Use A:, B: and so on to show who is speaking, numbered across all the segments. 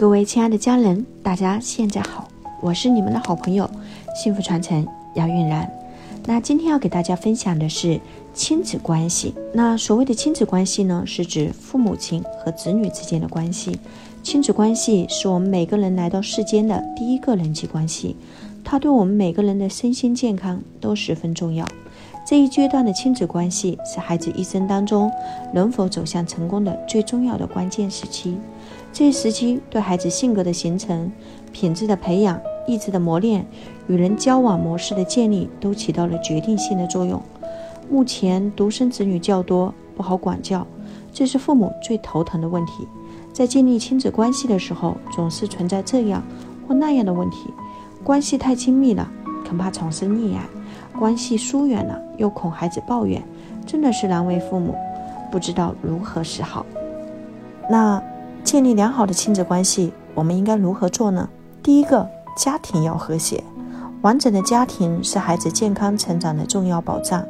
A: 各位亲爱的家人，大家现在好，我是你们的好朋友幸福传承杨韵然。那今天要给大家分享的是亲子关系。那所谓的亲子关系呢，是指父母亲和子女之间的关系。亲子关系是我们每个人来到世间的第一个人际关系，它对我们每个人的身心健康都十分重要。这一阶段的亲子关系是孩子一生当中能否走向成功的最重要的关键时期。这一时期对孩子性格的形成、品质的培养、意志的磨练、与人交往模式的建立，都起到了决定性的作用。目前独生子女较多，不好管教，这是父母最头疼的问题。在建立亲子关系的时候，总是存在这样或那样的问题。关系太亲密了，恐怕产生溺爱；关系疏远了，又恐孩子抱怨，真的是难为父母，不知道如何是好。那。建立良好的亲子关系，我们应该如何做呢？第一个，家庭要和谐，完整的家庭是孩子健康成长的重要保障。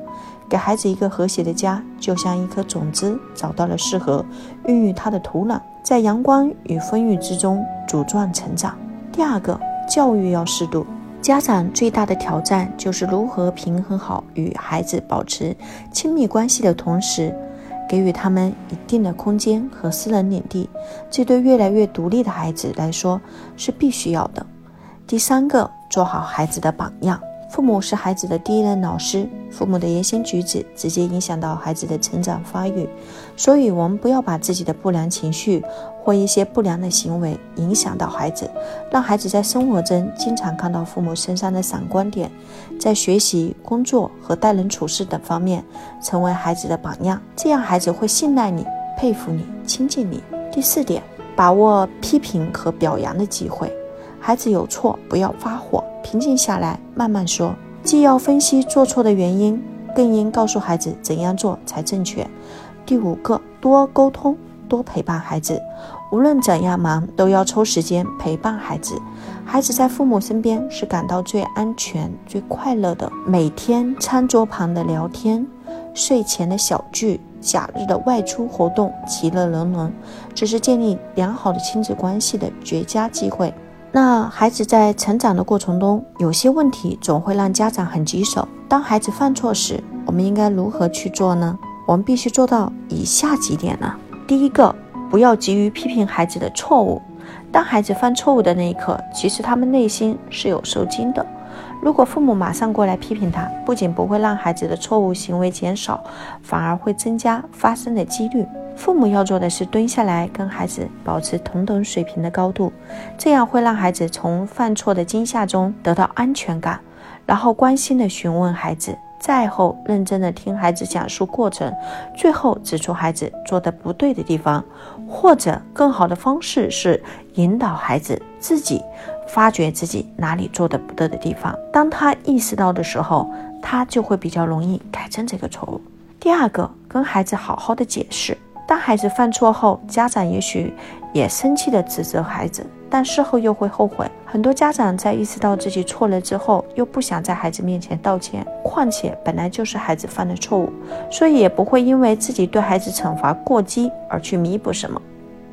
A: 给孩子一个和谐的家，就像一颗种子找到了适合孕育它的土壤，在阳光与风雨之中茁壮成长。第二个，教育要适度，家长最大的挑战就是如何平衡好与孩子保持亲密关系的同时。给予他们一定的空间和私人领地，这对越来越独立的孩子来说是必须要的。第三个，做好孩子的榜样。父母是孩子的第一任老师，父母的言行举止直接影响到孩子的成长发育，所以，我们不要把自己的不良情绪或一些不良的行为影响到孩子，让孩子在生活中经常看到父母身上的闪光点，在学习、工作和待人处事等方面成为孩子的榜样，这样孩子会信赖你、佩服你、亲近你。第四点，把握批评和表扬的机会。孩子有错，不要发火，平静下来，慢慢说。既要分析做错的原因，更应告诉孩子怎样做才正确。第五个，多沟通，多陪伴孩子。无论怎样忙，都要抽时间陪伴孩子。孩子在父母身边是感到最安全、最快乐的。每天餐桌旁的聊天，睡前的小聚，假日的外出活动，其乐融融，这是建立良好的亲子关系的绝佳机会。那孩子在成长的过程中，有些问题总会让家长很棘手。当孩子犯错时，我们应该如何去做呢？我们必须做到以下几点呢？第一个，不要急于批评孩子的错误。当孩子犯错误的那一刻，其实他们内心是有受惊的。如果父母马上过来批评他，不仅不会让孩子的错误行为减少，反而会增加发生的几率。父母要做的是蹲下来，跟孩子保持同等水平的高度，这样会让孩子从犯错的惊吓中得到安全感，然后关心的询问孩子，再后认真的听孩子讲述过程，最后指出孩子做的不对的地方，或者更好的方式是引导孩子自己发觉自己哪里做的不对的地方。当他意识到的时候，他就会比较容易改正这个错误。第二个，跟孩子好好的解释。当孩子犯错后，家长也许也生气的指责孩子，但事后又会后悔。很多家长在意识到自己错了之后，又不想在孩子面前道歉。况且本来就是孩子犯的错误，所以也不会因为自己对孩子惩罚过激而去弥补什么。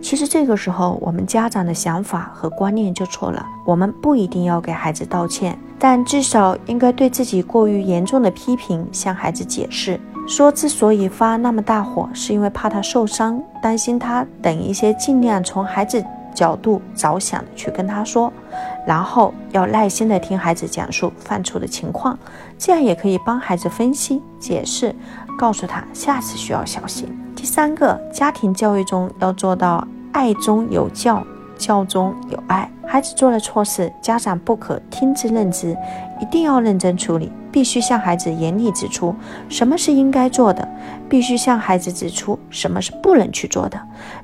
A: 其实这个时候，我们家长的想法和观念就错了。我们不一定要给孩子道歉，但至少应该对自己过于严重的批评向孩子解释。说之所以发那么大火，是因为怕他受伤，担心他等一些，尽量从孩子角度着想的去跟他说，然后要耐心的听孩子讲述犯错的情况，这样也可以帮孩子分析、解释，告诉他下次需要小心。第三个，家庭教育中要做到爱中有教，教中有爱。孩子做了错事，家长不可听之任之，一定要认真处理。必须向孩子严厉指出什么是应该做的，必须向孩子指出什么是不能去做的，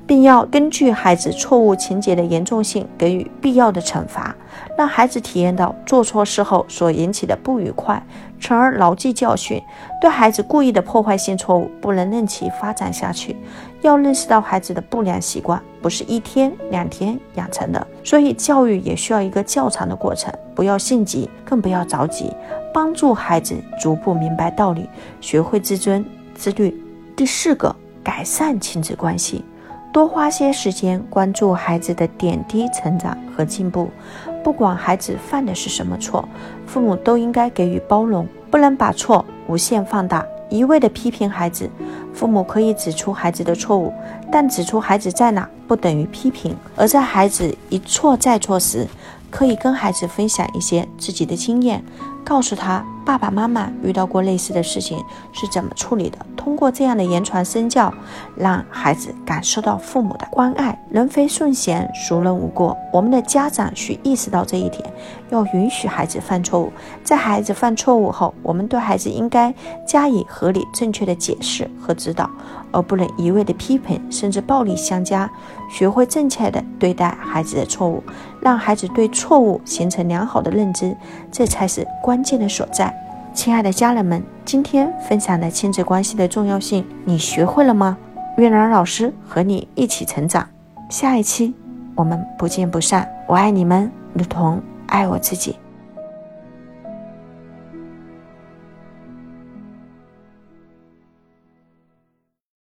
A: 并要根据孩子错误情节的严重性给予必要的惩罚，让孩子体验到做错事后所引起的不愉快，从而牢记教训。对孩子故意的破坏性错误，不能任其发展下去。要认识到孩子的不良习惯不是一天两天养成的，所以教育也需要一个较长的过程。不要性急，更不要着急。帮助孩子逐步明白道理，学会自尊自律。第四个，改善亲子关系，多花些时间关注孩子的点滴成长和进步。不管孩子犯的是什么错，父母都应该给予包容，不能把错无限放大，一味的批评孩子。父母可以指出孩子的错误，但指出孩子在哪不等于批评。而在孩子一错再错时，可以跟孩子分享一些自己的经验，告诉他爸爸妈妈遇到过类似的事情是怎么处理的。通过这样的言传身教，让孩子感受到父母的关爱。人非圣贤，孰能无过？我们的家长需意识到这一点，要允许孩子犯错误。在孩子犯错误后，我们对孩子应该加以合理正确的解释和指导。而不能一味的批评，甚至暴力相加。学会正确的对待孩子的错误，让孩子对错误形成良好的认知，这才是关键的所在。亲爱的家人们，今天分享的亲子关系的重要性，你学会了吗？月兰老师和你一起成长。下一期我们不见不散。我爱你们，如同爱我自己。